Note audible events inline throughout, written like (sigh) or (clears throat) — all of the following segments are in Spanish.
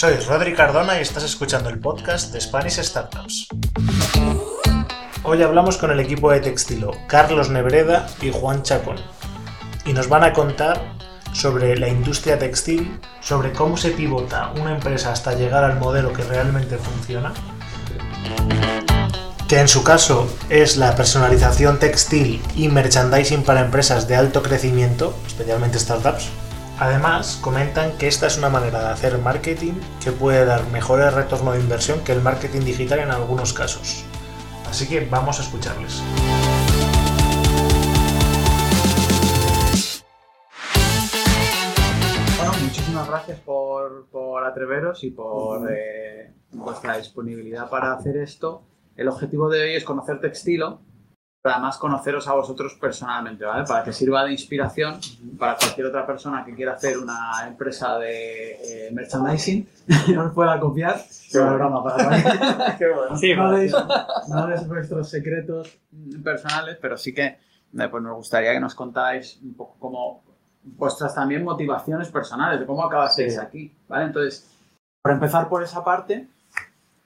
Soy Rodri Cardona y estás escuchando el podcast de Spanish Startups. Hoy hablamos con el equipo de Textilo, Carlos Nebreda y Juan Chacón, y nos van a contar sobre la industria textil, sobre cómo se pivota una empresa hasta llegar al modelo que realmente funciona, que en su caso es la personalización textil y merchandising para empresas de alto crecimiento, especialmente startups. Además, comentan que esta es una manera de hacer marketing que puede dar mejores retorno de inversión que el marketing digital en algunos casos. Así que vamos a escucharles. Bueno, muchísimas gracias por, por atreveros y por eh, vuestra disponibilidad para hacer esto. El objetivo de hoy es conocer Textilo, pero además conoceros a vosotros personalmente, ¿vale? Para que sirva de inspiración para cualquier otra persona que quiera hacer una empresa de eh, merchandising, no (laughs) os pueda copiar. Qué buena broma para mí. (laughs) Qué bueno. Sí, no, deis, no deis vuestros secretos personales, pero sí que eh, pues nos gustaría que nos contáis un poco cómo vuestras también motivaciones personales, de cómo acabasteis Sí. aquí, ¿vale? Entonces, por empezar por esa parte,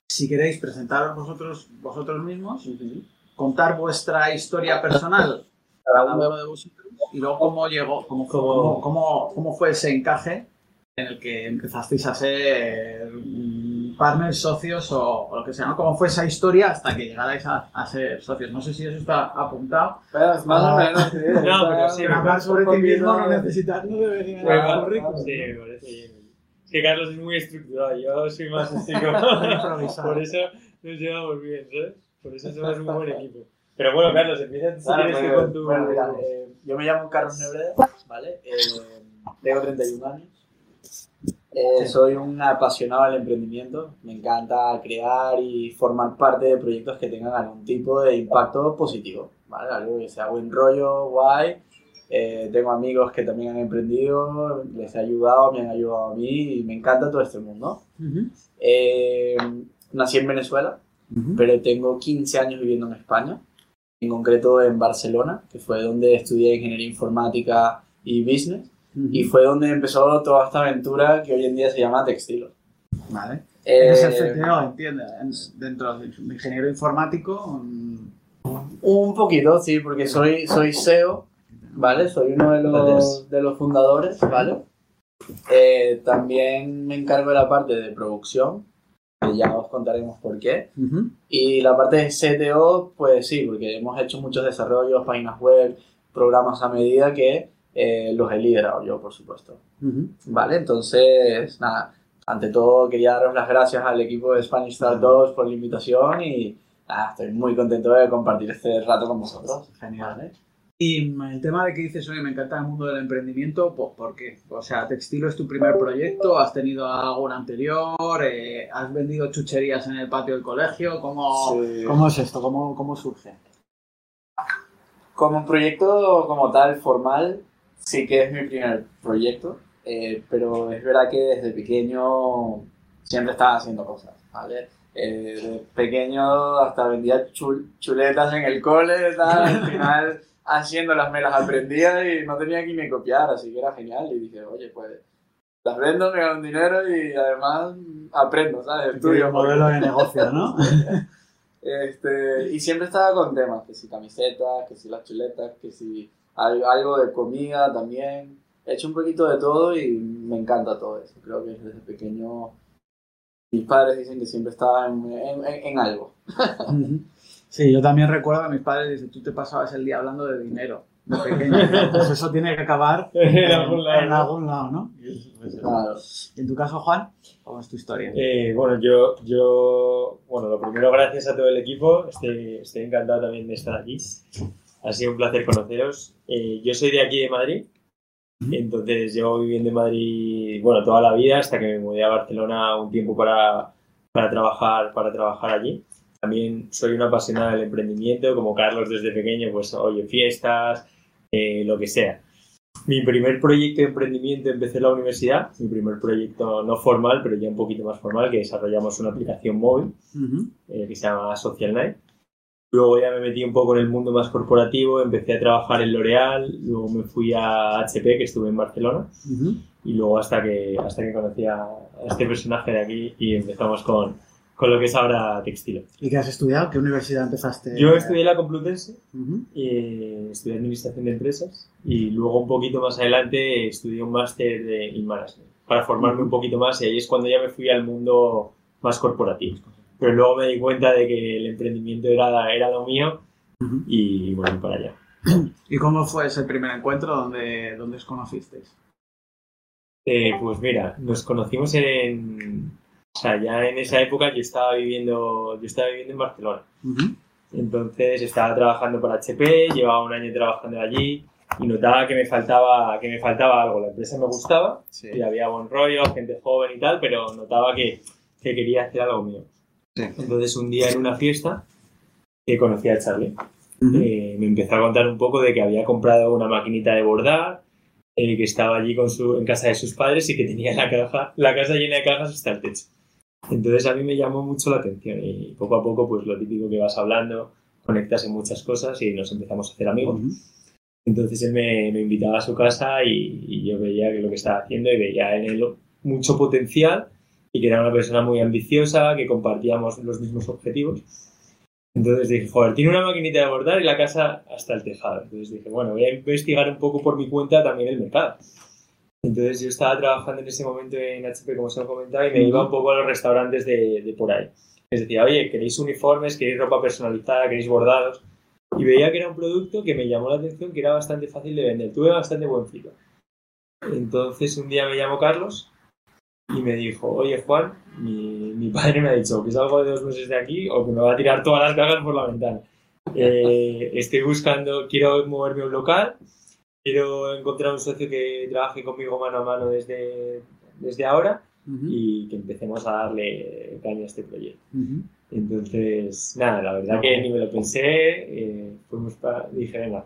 si queréis presentaros vosotros, vosotros mismos, contar vuestra historia personal, cada uno de vosotros, y luego cómo llegó, cómo, cómo, cómo, cómo fue ese encaje en el que empezasteis a ser mm, partners, socios o, o lo que sea, ¿no? ¿Cómo fue esa historia hasta que llegarais a, a ser socios? No sé si eso está apuntado. Pero más o menos, sí. No, pero sí, Pero hablar sobre ti mismo no necesitas, no debería va- currículum. Sí, me parece bien. Es que Carlos es muy estructurado, yo soy más así (laughs) como... (laughs) Por eso nos llevamos bien, ¿sabes? Por eso somos un buen equipo. Pero bueno, Carlos, empieza si pues, que con tu... bueno, mira, eh, yo me llamo Carlos Nebreda, ¿vale? Eh, tengo 31 años. Eh, soy un apasionado del emprendimiento. Me encanta crear y formar parte de proyectos que tengan algún tipo de impacto positivo, ¿vale? Algo que sea buen rollo, guay. Eh, tengo amigos que también han emprendido, les he ayudado, me han ayudado a mí y me encanta todo este mundo. Eh, nací en Venezuela, pero tengo 15 años viviendo en España, en concreto en Barcelona, que fue donde estudié ingeniería informática y business, y fue donde empezó toda esta aventura que hoy en día se llama Textilo. Vale. Eh, el CTO, entiende, en- dentro de ingeniero informático. mm, un poquito, sí, porque soy, soy SEO, ¿vale? Soy uno de los, de los fundadores, ¿vale? Eh, también me encargo de la parte de producción, que ya os contaremos por qué. Y la parte de CTO, pues sí, porque hemos hecho muchos desarrollos, páginas web, programas a medida que eh, los he liderado yo, por supuesto. Vale, entonces, nada, ante todo quería daros las gracias al equipo de Spanish Startups por la invitación y nada, estoy muy contento de compartir este rato con vosotros. Genial. ¿vale? Y el tema de que dices, oye, me encanta el mundo del emprendimiento, pues, ¿por qué? O sea, Textilo es tu primer proyecto, has tenido algún anterior, Eh, has vendido chucherías en el patio del colegio, ¿cómo, Sí. ¿cómo es esto? ¿Cómo, cómo surge? Como un proyecto como tal, formal, sí que es mi primer proyecto, eh, pero es verdad que desde pequeño siempre estaba haciendo cosas, ¿vale? Eh, de pequeño hasta vendía chul- chuletas en el cole, tal, al final (laughs) haciéndolas me las aprendía y no tenía que ni copiar, así que era genial y dije, oye, pues las vendo, me gano dinero y además aprendo, ¿sabes? Estudio. modelo de negocio, ¿no? (laughs) Este, y siempre estaba con temas, que si camisetas, que si las chuletas, que si al- algo de comida también. He hecho un poquito de todo y me encanta todo eso. Creo que desde pequeño mis padres dicen que siempre estaba en- en- en algo. Sí, yo también recuerdo a mis padres, dicen, tú te pasabas el día hablando de dinero, de pequeño. Pues eso tiene que acabar (laughs) En algún lado, en ¿no? algún lado, ¿no? Claro. Y en tu caso, Juan, ¿cómo es tu historia? Eh, bueno, yo, yo, bueno, lo primero, gracias a todo el equipo. Estoy, estoy encantado también de estar aquí. Ha sido un placer conoceros. Eh, yo soy de aquí, de Madrid. Entonces, llevo viviendo en Madrid, bueno, toda la vida hasta que me mudé a Barcelona un tiempo para, para, trabajar, para trabajar allí. También soy un apasionado del emprendimiento, como Carlos desde pequeño, pues oye, fiestas, eh, lo que sea. Mi primer proyecto de emprendimiento empecé en la universidad, mi primer proyecto no formal, pero ya un poquito más formal, que desarrollamos una aplicación móvil Ujú. eh, que se llama Social Night. Luego ya me metí un poco en el mundo más corporativo, empecé a trabajar en L'Oreal, luego me fui a HP, que estuve en Barcelona, y luego hasta que, hasta que conocí a este personaje de aquí y empezamos con, con lo que es ahora Textilo. ¿Y qué has estudiado? ¿Qué universidad empezaste? Yo estudié la Complutense, Ujú. eh, estudié Administración de Empresas y luego un poquito más adelante estudié un máster de in Management para formarme un poquito más y ahí es cuando ya me fui al mundo más corporativo. Pero luego me di cuenta de que el emprendimiento era, era lo mío Ujú. y bueno, para allá. (clears throat) ¿Y cómo fue ese primer encuentro donde, donde os conocisteis? Eh, pues mira, nos conocimos en... O sea, ya en esa época yo estaba viviendo, yo estaba viviendo en Barcelona. Ujú. Entonces estaba trabajando para HP, llevaba un año trabajando allí y notaba que me faltaba, que me faltaba algo. La empresa me gustaba Sí. y había buen rollo, gente joven y tal, pero notaba que, que quería hacer algo mío. Sí. Entonces un día en una fiesta eh, conocí a Charlie. Ujú. Eh, me empezó a contar un poco de que había comprado una maquinita de bordar, eh, que estaba allí con su, en casa de sus padres y que tenía la, caja, la casa llena de cajas hasta el techo. Entonces a mí me llamó mucho la atención y poco a poco pues lo típico que vas hablando, conectas en muchas cosas y nos empezamos a hacer amigos. Ujú. Entonces él me, me invitaba a su casa y, y yo veía que lo que estaba haciendo y veía en él mucho potencial y que era una persona muy ambiciosa, que compartíamos los mismos objetivos. Entonces dije, joder, tiene una maquinita de bordar y la casa hasta el tejado. Entonces dije, bueno, voy a investigar un poco por mi cuenta también el mercado. Entonces yo estaba trabajando en ese momento en HP, como se lo comentaba, y me iba un poco a los restaurantes de, de por ahí. Les decía, oye, ¿queréis uniformes? ¿Queréis ropa personalizada? ¿Queréis bordados? Y veía que era un producto que me llamó la atención, que era bastante fácil de vender. Tuve bastante buen feedback. Entonces un día me llamó Carlos y me dijo, oye Juan, mi, mi padre me ha dicho que salgo de dos meses de aquí o que me va a tirar todas las cajas por la ventana. Eh, estoy buscando, quiero moverme a un local, quiero encontrar un socio que trabaje conmigo mano a mano desde, desde ahora Ujú. y que empecemos a darle caña a este proyecto. Ujú. Entonces, nada, la verdad que ni me lo pensé, eh, fuimos pa- dije, venga.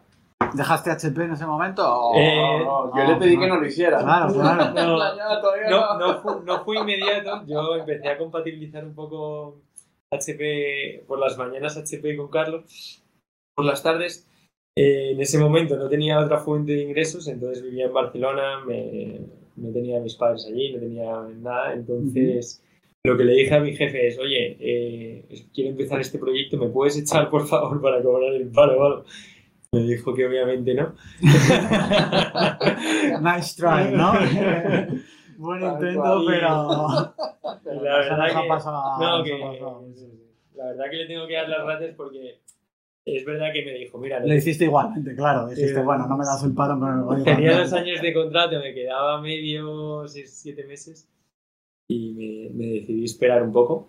¿Dejaste HP en ese momento? o- Eh, No, yo le pedí que no lo hiciera. Claro, claro. (laughs) (laughs) No, no, no, no fue inmediato, yo empecé a compatibilizar un poco HP por las mañanas HP con Carlos, por las tardes. Eh, en ese momento no tenía otra fuente de ingresos, entonces vivía en Barcelona, me, no tenía a mis padres allí, no tenía nada, entonces lo que le dije a mi jefe es, oye, eh, quiero empezar este proyecto, ¿me puedes echar por favor para cobrar el paro o algo? Me dijo que obviamente no. (laughs) Nice try, ¿no? (laughs) Buen intento, pero. (laughs) La verdad que- No, que, la verdad que le tengo que dar las gracias porque es verdad que me dijo, mira, Lo hiciste igualmente, claro. Dijiste, bueno, no me das el paro, pero me voy a tenía dos años de contrato, me quedaba medio, seis, siete meses y me, me decidí esperar un poco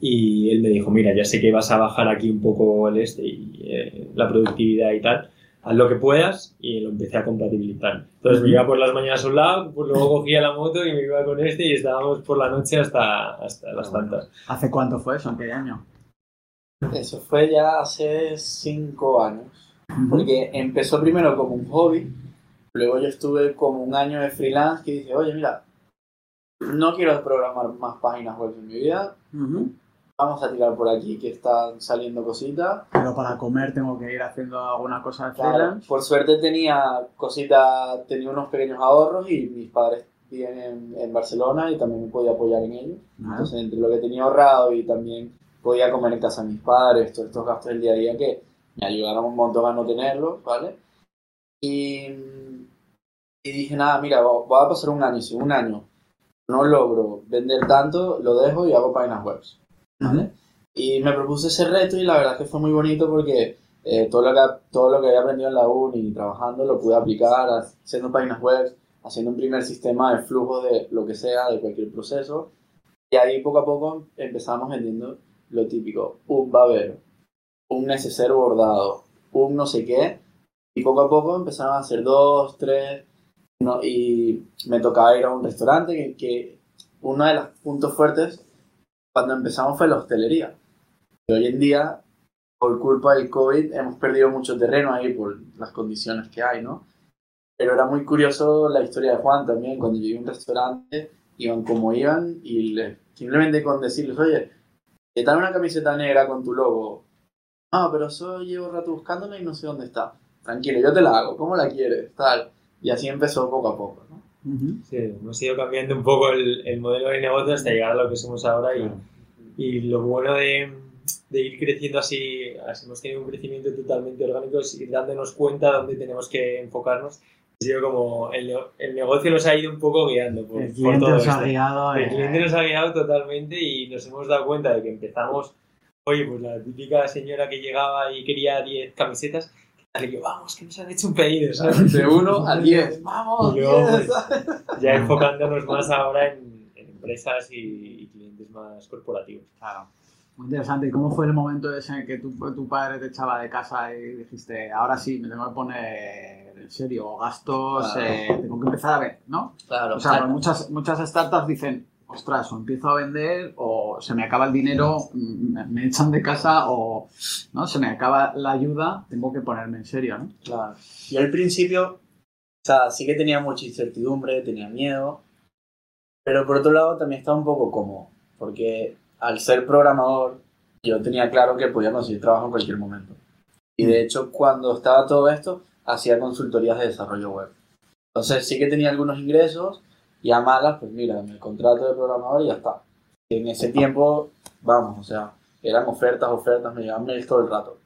y él me dijo, mira, ya sé que vas a bajar aquí un poco el este y eh, la productividad y tal, haz lo que puedas y lo empecé a compatibilizar. Entonces me iba por las mañanas a un lado, pues luego cogía la moto y me iba con este y estábamos por la noche hasta, hasta las tantas. ¿Hace cuánto fue eso? ¿En qué año? Eso fue ya hace cinco años. Porque empezó primero como un hobby, luego yo estuve como un año de freelance que dije, oye, mira, no quiero programar más páginas web en mi vida, vamos a tirar por aquí que están saliendo cositas. Pero para comer tengo que ir haciendo alguna cosa de Claro, freelance. por suerte tenía cositas, tenía unos pequeños ahorros y mis padres viven en, en Barcelona y también me podía apoyar en ellos. Ajá. Entonces, entre lo que tenía ahorrado y también podía comer en casa de mis padres, todos estos gastos del día a día que me ayudaron un montón a no tenerlos, ¿vale? Y, y dije, nada, mira, va a pasar un año, si un año no logro vender tanto, lo dejo y hago páginas web, ¿vale? Y me propuse ese reto y la verdad es que fue muy bonito porque eh, todo, lo que, todo lo que había aprendido en la uni trabajando lo pude aplicar haciendo páginas web, haciendo un primer sistema de flujo de lo que sea, de cualquier proceso. Y ahí poco a poco empezamos vendiendo lo típico, un babero, un neceser bordado, un no sé qué. Y poco a poco empezaron a hacer dos, tres, ¿no? y me tocaba ir a un restaurante que, que uno de los puntos fuertes cuando empezamos fue la hostelería. Y hoy en día, por culpa del COVID, hemos perdido mucho terreno ahí por las condiciones que hay, ¿no? Pero era muy curioso la historia de Juan también, cuando llegué a un restaurante, iban como iban y le- simplemente con decirles, oye, ¿qué tal una camiseta negra con tu logo? Ah, pero eso llevo rato buscándola y no sé dónde está. Tranquilo, yo te la hago. ¿Cómo la quieres? Tal. Y así empezó poco a poco, ¿no? Sí, hemos ido cambiando un poco el, el modelo de negocio hasta llegar a lo que somos ahora y, y lo bueno de, de ir creciendo así, así hemos tenido un crecimiento totalmente orgánico, es ir dándonos cuenta dónde tenemos que enfocarnos. Ha sido como el, el negocio nos ha ido un poco guiando por, El por cliente todo os ha guiado. El eh, cliente nos ha guiado totalmente y nos hemos dado cuenta de que empezamos, oye, pues la típica señora que llegaba y quería 10 camisetas, y yo, vamos, que nos han hecho un pedido, ¿sabes? De 1 a (laughs) 10. ¡Vamos! Y luego, 10! pues, ya enfocándonos más ahora en, en empresas y, y clientes más corporativos. Claro. Muy interesante. ¿Y cómo fue el momento ese en que tu, tu padre te echaba de casa y dijiste, ahora sí, me tengo que poner en serio, gastos, Claro. eh, tengo que empezar a ver, ¿no? Claro, O sea, muchas, muchas startups dicen, ostras, o empiezo a vender o se me acaba el dinero, me, echan de casa o no se me acaba la ayuda, tengo que ponerme en serio, ¿no? Claro. Yo al principio, o sea, sí que tenía mucha incertidumbre, tenía miedo, pero por otro lado también estaba un poco cómodo, porque al ser programador yo tenía claro que podía conseguir trabajo en cualquier momento. Y de hecho, cuando estaba todo esto, hacía consultorías de desarrollo web. Entonces sí que tenía algunos ingresos y a malas, pues mira, me contrato de programador y ya está. En ese tiempo, vamos, o sea, eran ofertas, ofertas, me llegaban mails todo el rato.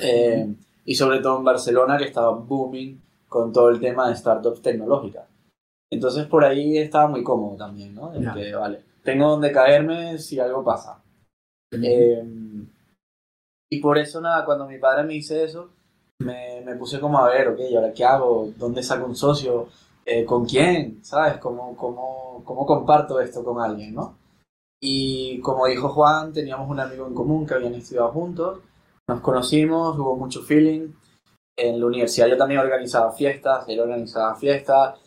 Eh, y sobre todo en Barcelona, que estaba booming con todo el tema de startups tecnológicas. Entonces por ahí estaba muy cómodo también, ¿no? En Ya. que, vale, tengo donde caerme si algo pasa. Eh, y por eso, nada, cuando mi padre me dice eso, me, me puse como a ver, ok, ¿y ahora qué hago? ¿Dónde saco un socio? Eh, ¿Con quién? ¿Sabes? ¿Cómo, cómo, ¿Cómo comparto esto con alguien, no? Y como dijo Juan, teníamos un amigo en común que habían estudiado juntos, nos conocimos, hubo mucho feeling. En la universidad yo también organizaba fiestas, él organizaba fiestas,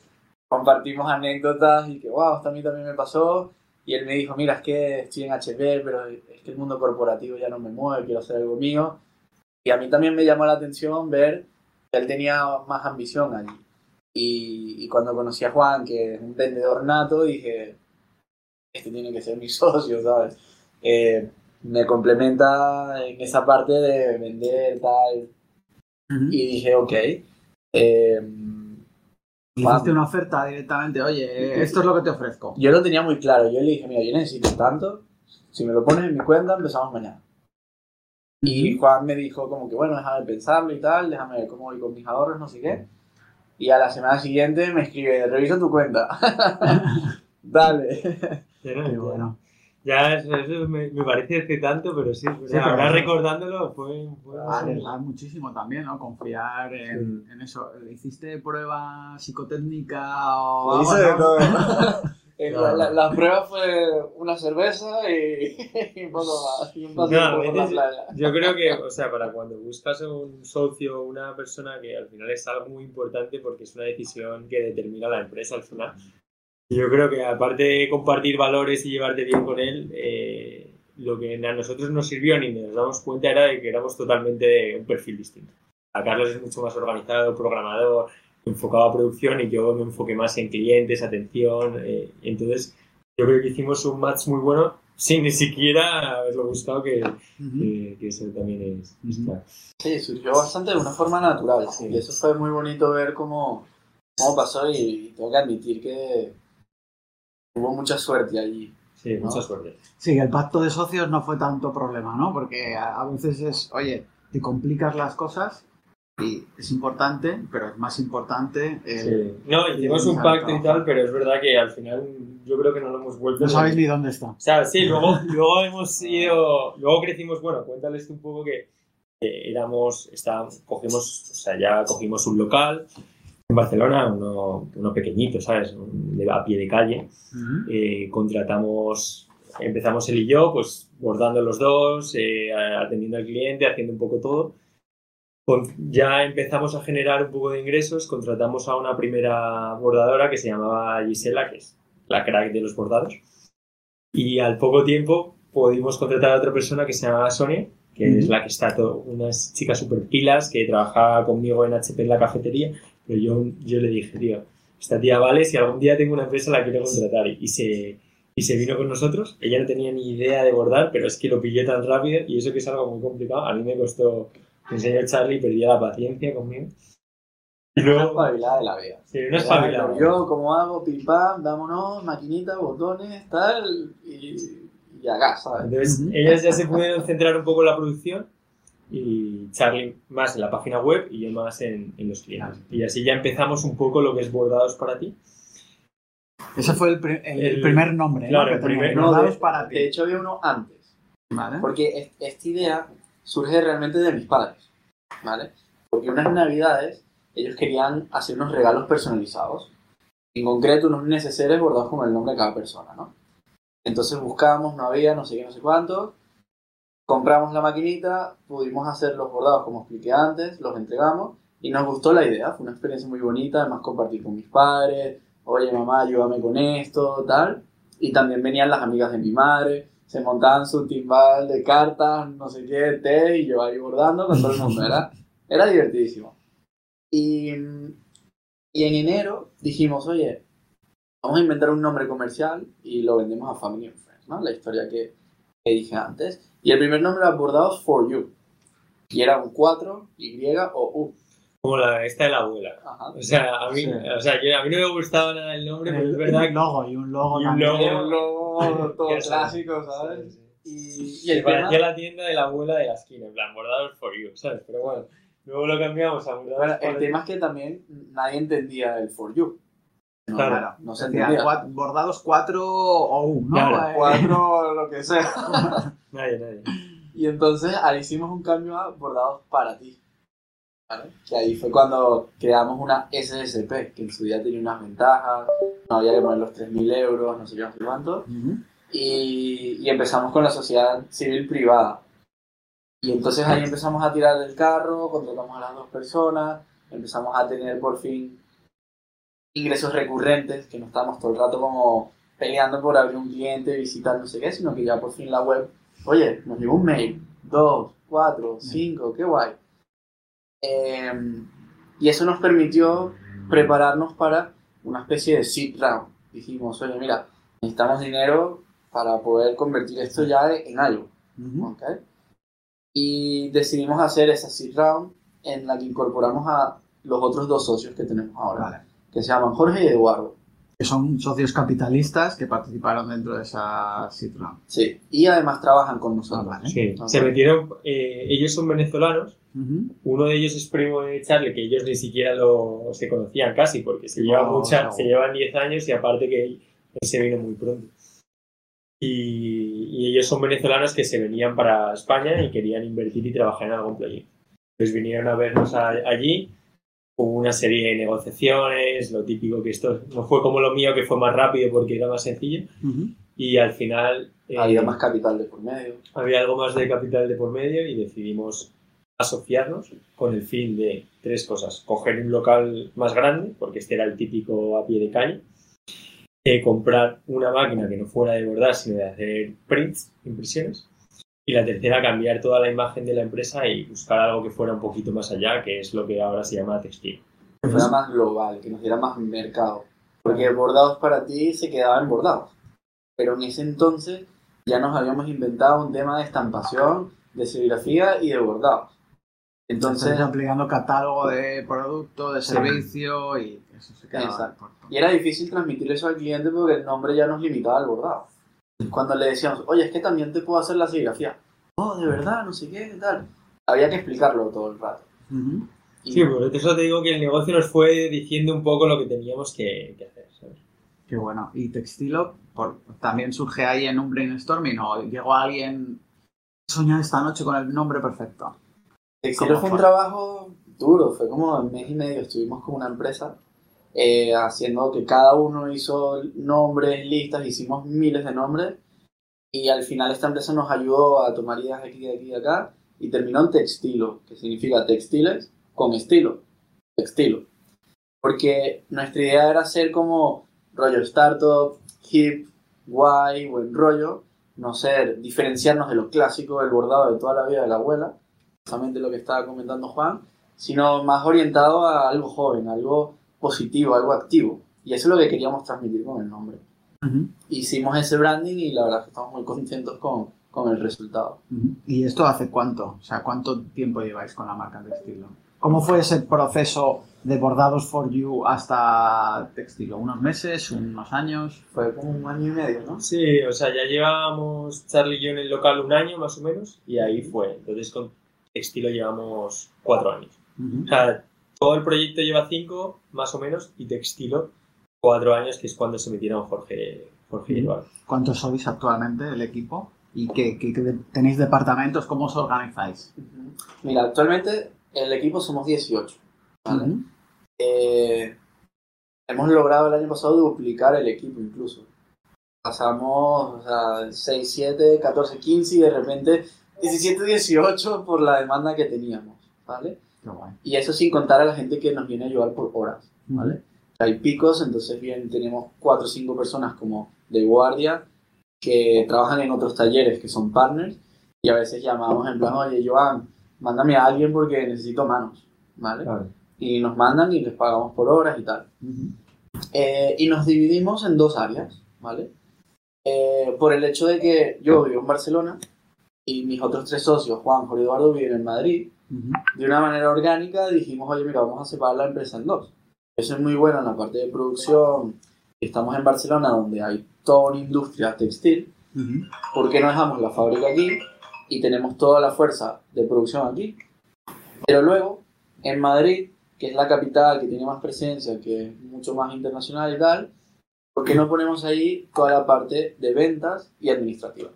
compartimos anécdotas y que, wow, esto a mí también me pasó. Y él me dijo, mira, es que estoy en HP, pero es que el mundo corporativo ya no me mueve, quiero hacer algo mío. Y a mí también me llamó la atención ver que él tenía más ambición allí. Y, y cuando conocí a Juan, que es un vendedor nato, dije, este tiene que ser mi (laughs) socio, ¿sabes? Eh, me complementa en esa parte de vender, tal. Y dije, ok. eh, hiciste una oferta directamente, oye, esto es lo que te ofrezco. yo lo tenía muy claro. Yo le dije, mira, yo necesito tanto. Si me lo pones en mi cuenta, empezamos mañana. Y Juan me dijo como que, bueno, déjame pensarlo y tal, déjame ver cómo voy con mis ahorros, no sé qué. Y a la semana siguiente me escribe, revisa tu cuenta. (laughs) Dale. Qué bueno. Ya, eso, eso me, me parece hace tanto, pero sí, pero Sí, pero ahora recordándolo fue... fue Arriesgar muchísimo también, ¿no? Confiar en, Sí. en eso. ¿Hiciste prueba psicotécnica o Hice de todo. (laughs) Eh, la, la- la prueba fue una cerveza y, (laughs) y un poco más. Y un paseo No, por la playa. Yo creo que, o sea, para cuando buscas un socio o una persona que al final es algo muy importante porque es una decisión que determina la empresa al final. Y Yo creo que aparte de compartir valores y llevarte bien con él, eh, lo que a nosotros nos sirvió ni nos damos cuenta era de que éramos totalmente de un perfil distinto. A Carlos es mucho más organizado, programador, enfocado a producción y yo me enfoqué más en clientes, atención. eh, entonces, yo creo que hicimos un match muy bueno sin ni siquiera haberlo buscado, que, que, que eso también es. claro. Sí, surgió bastante de una forma natural. Sí. Y eso fue muy bonito ver cómo, cómo pasó y tengo que admitir que hubo mucha suerte allí. Sí, mucha suerte. Sí, el pacto de socios no fue tanto problema, ¿no? Porque a, a veces es, oye, te complicas las cosas y es importante, pero es más importante. el- Sí. No, hicimos un pacto y tal, pero es verdad que al final yo creo que no lo hemos vuelto. No sabéis ni dónde está. O sea, sí, luego, luego hemos ido, luego crecimos, bueno, cuéntales tú un poco que eh, éramos, estábamos, cogimos, o sea, ya cogimos un local en Barcelona, uno, uno pequeñito, ¿sabes? Un- de- a pie de calle. Eh, contratamos, empezamos él y yo, pues bordando los dos, eh, atendiendo al cliente, haciendo un poco todo. Ya empezamos a generar un poco de ingresos, contratamos a una primera bordadora que se llamaba Gisela, que es la crack de los bordados. Y al poco tiempo pudimos contratar a otra persona que se llamaba Sonia, que es la que está, todo, unas chicas súper pilas, que trabajaba conmigo en HP en la cafetería, pero yo, yo le dije, tío, esta tía vale, si algún día tengo una empresa la quiero contratar. Y se, y se vino con nosotros. Ella no tenía ni idea de bordar, pero es que lo pillé tan rápido y eso que es algo muy complicado. A mí me costó, me enseñó Charlie, perdía la paciencia conmigo. Y Una luego, espabilada de la vida. sí, una espabilada. Yo, como hago? Pim pam, vámonos, maquinita, botones, tal, y, y acá, ¿sabes? Entonces, ellas ya se pudieron centrar un poco en la producción y Charlie más en la página web y yo más en, en los clientes. Y así ya empezamos un poco lo que es bordados para ti. Ese fue el, pri- el- el El- primer nombre, claro, ¿no? Que el primer- teníamos. no, Bordados de- para ti. De hecho, había uno antes. Vale. Porque es- esta idea surge realmente de mis padres, ¿vale? Porque unas navidades ellos querían hacer unos regalos personalizados, en concreto unos neceseres bordados con el nombre de cada persona, ¿no? Entonces buscábamos, no había, no sé qué, no sé cuánto, compramos la maquinita, pudimos hacer los bordados como expliqué antes, los entregamos. Y nos gustó la idea, fue una experiencia muy bonita, además compartir con mis padres, oye mamá, ayúdame con esto, tal, y también venían las amigas de mi madre, se montaban su timbal de cartas, no sé qué, té, y yo ahí bordando con todo el mundo. Era, era divertidísimo. Y, y en enero dijimos, oye, vamos a inventar un nombre comercial y lo vendemos a Family and Friends, ¿no? La historia que, que dije antes. Y el primer nombre era Bordados for You. Y era un 4, Y o U. Como la esta de la abuela. Ajá. O sea, a mí, Sí. o sea, yo- a mí no me gustaba nada el nombre, pero es verdad un logo y un logo y un también. logo. Un logo todo (laughs) clásico, ¿sabes? Sí, sí. Y, y tema... parecía la tienda de la abuela de la esquina, en plan, bordados for you, ¿sabes? Pero bueno, luego lo cambiamos a bordados Bueno, for el tema es que también nadie entendía el for you. No, Claro. claro, no se Decía, entendía. cua- bordados 4 o 1, ¿no? Claro. Eh, Cuatro, lo que sea. (laughs) Nadie, nadie. Y entonces ahí hicimos un cambio a bordados para ti. Que ahí fue cuando creamos una SSP, que en su día tenía unas ventajas, no había que poner los 3.000 euros, no sé qué, no sé cuánto. Y, y empezamos con la sociedad civil privada. Y entonces ahí empezamos a tirar del carro, contratamos a las dos personas, empezamos a tener por fin ingresos recurrentes, que no estábamos todo el rato como peleando por abrir un cliente, visitar no sé qué, sino que ya por fin la web, oye, nos llegó un mail, dos, cuatro, cinco, qué guay. Em, y eso nos permitió prepararnos para una especie de seed round. Dijimos, oye, mira, necesitamos dinero para poder convertir esto ya en algo. Ujú. ¿ok? Y decidimos hacer esa seed round en la que incorporamos a los otros dos socios que tenemos ahora, Vale. que se llaman Jorge y Eduardo. Que son socios capitalistas que participaron dentro de esa round. Sí. Y además trabajan con nosotros. Ah, vale. Sí, se metieron, eh, ellos son venezolanos, uno de ellos es primo de Charlie, que ellos ni siquiera lo, se conocían casi, porque se llevan, No, mucha- no. se llevan 10 años y aparte que él, él se vino muy pronto. Y, y ellos son venezolanos que se venían para España y querían invertir y trabajar en algún proyecto. Entonces vinieron a vernos a- allí, hubo una serie de negociaciones, lo típico que esto no fue como lo mío, que fue más rápido porque era más sencillo, y al final... eh, Había más capital de por medio. había algo más de capital de por medio y decidimos asociarnos con el fin de tres cosas. Coger un local más grande, porque este era el típico a pie de calle. eh, comprar una máquina que no fuera de bordar, sino de hacer prints, impresiones. Y la tercera, cambiar toda la imagen de la empresa y buscar algo que fuera un poquito más allá, que es lo que ahora se llama textil. Que fuera más global, que nos diera más mercado. Porque bordados para ti se quedaba en bordados. Pero en ese entonces ya nos habíamos inventado un tema de estampación, de serigrafía y de bordados. Entonces, Entonces, ampliando catálogo de producto, de servicio y eso se quedaba Exacto. y era difícil transmitir eso al cliente porque el nombre ya nos limitaba al bordado. Cuando le decíamos, oye, es que también te puedo hacer la serigrafía. Oh, de verdad, no sé qué, qué tal. Había que explicarlo todo el rato. Y- Sí, por eso te digo que el negocio nos fue diciendo un poco lo que teníamos que, que hacer. ¿sabes? Qué bueno. Y Textilo por- también surge ahí en un brainstorming o llegó alguien soñar esta noche con el nombre perfecto. Textilo ¿Cómo fue un trabajo duro, fue como un mes y medio. Estuvimos con una empresa eh, haciendo que cada uno hizo nombres, listas, hicimos miles de nombres. Y al final esta empresa nos ayudó a tomar ideas de aquí, de aquí, de acá. Y terminó en Textilo, que significa textiles con estilo. Textilo. Porque nuestra idea era ser como rollo startup, hip, guay, buen rollo. No ser, diferenciarnos de lo clásico del bordado de toda la vida de la abuela justamente lo que estaba comentando Juan, sino más orientado a algo joven, algo positivo, algo activo. Y eso es lo que queríamos transmitir con el nombre. Ujú, Hicimos ese branding y la verdad es que estamos muy contentos con, con el resultado. ujú. ¿Y esto hace cuánto? O sea, ¿cuánto tiempo lleváis con la marca Textilo? ¿Cómo fue ese proceso de bordados for you hasta Textilo? ¿Unos meses? ¿Unos años? Fue como un año y medio, ¿no? Sí, o sea, ya llevábamos Charlie y yo en el local un año más o menos y ahí fue. Entonces con Textilo llevamos cuatro años. Ujú. O sea, todo el proyecto lleva cinco más o menos y Textilo cuatro años, que es cuando se metieron Jorge, Jorge y Eduardo. ¿Cuántos sois actualmente el equipo? ¿Y qué, qué- qué- tenéis departamentos? ¿Cómo os organizáis? Mira, actualmente el equipo somos 18. ¿vale? Ujú. Eh, hemos logrado el año pasado duplicar el equipo incluso. Pasamos o sea, 6, 7, 14, 15 y de repente 17, 18 por la demanda que teníamos. ¿vale? Y eso sin contar a la gente que nos viene a ayudar por horas. ¿vale? Hay picos, entonces bien, tenemos 4 o 5 personas como de guardia que trabajan en otros talleres que son partners y a veces llamamos en plan, oye Joan, mándame a alguien porque necesito manos. ¿vale? y nos mandan y les pagamos por horas y tal. Ujú. Eh, y nos dividimos en dos áreas, ¿vale? Eh, por el hecho de que yo vivo en Barcelona y mis otros tres socios, Juan, Jorge Eduardo, viven en Madrid, De una manera orgánica dijimos, oye, mira, vamos a separar la empresa en dos. Eso es muy bueno en la parte de producción. Estamos en Barcelona, donde hay toda una industria textil. ¿Por qué no dejamos la fábrica aquí y tenemos toda la fuerza de producción aquí? Pero luego, en Madrid, que es la capital, que tiene más presencia, que es mucho más internacional y tal, ¿por qué no ponemos ahí toda la parte de ventas y administrativa?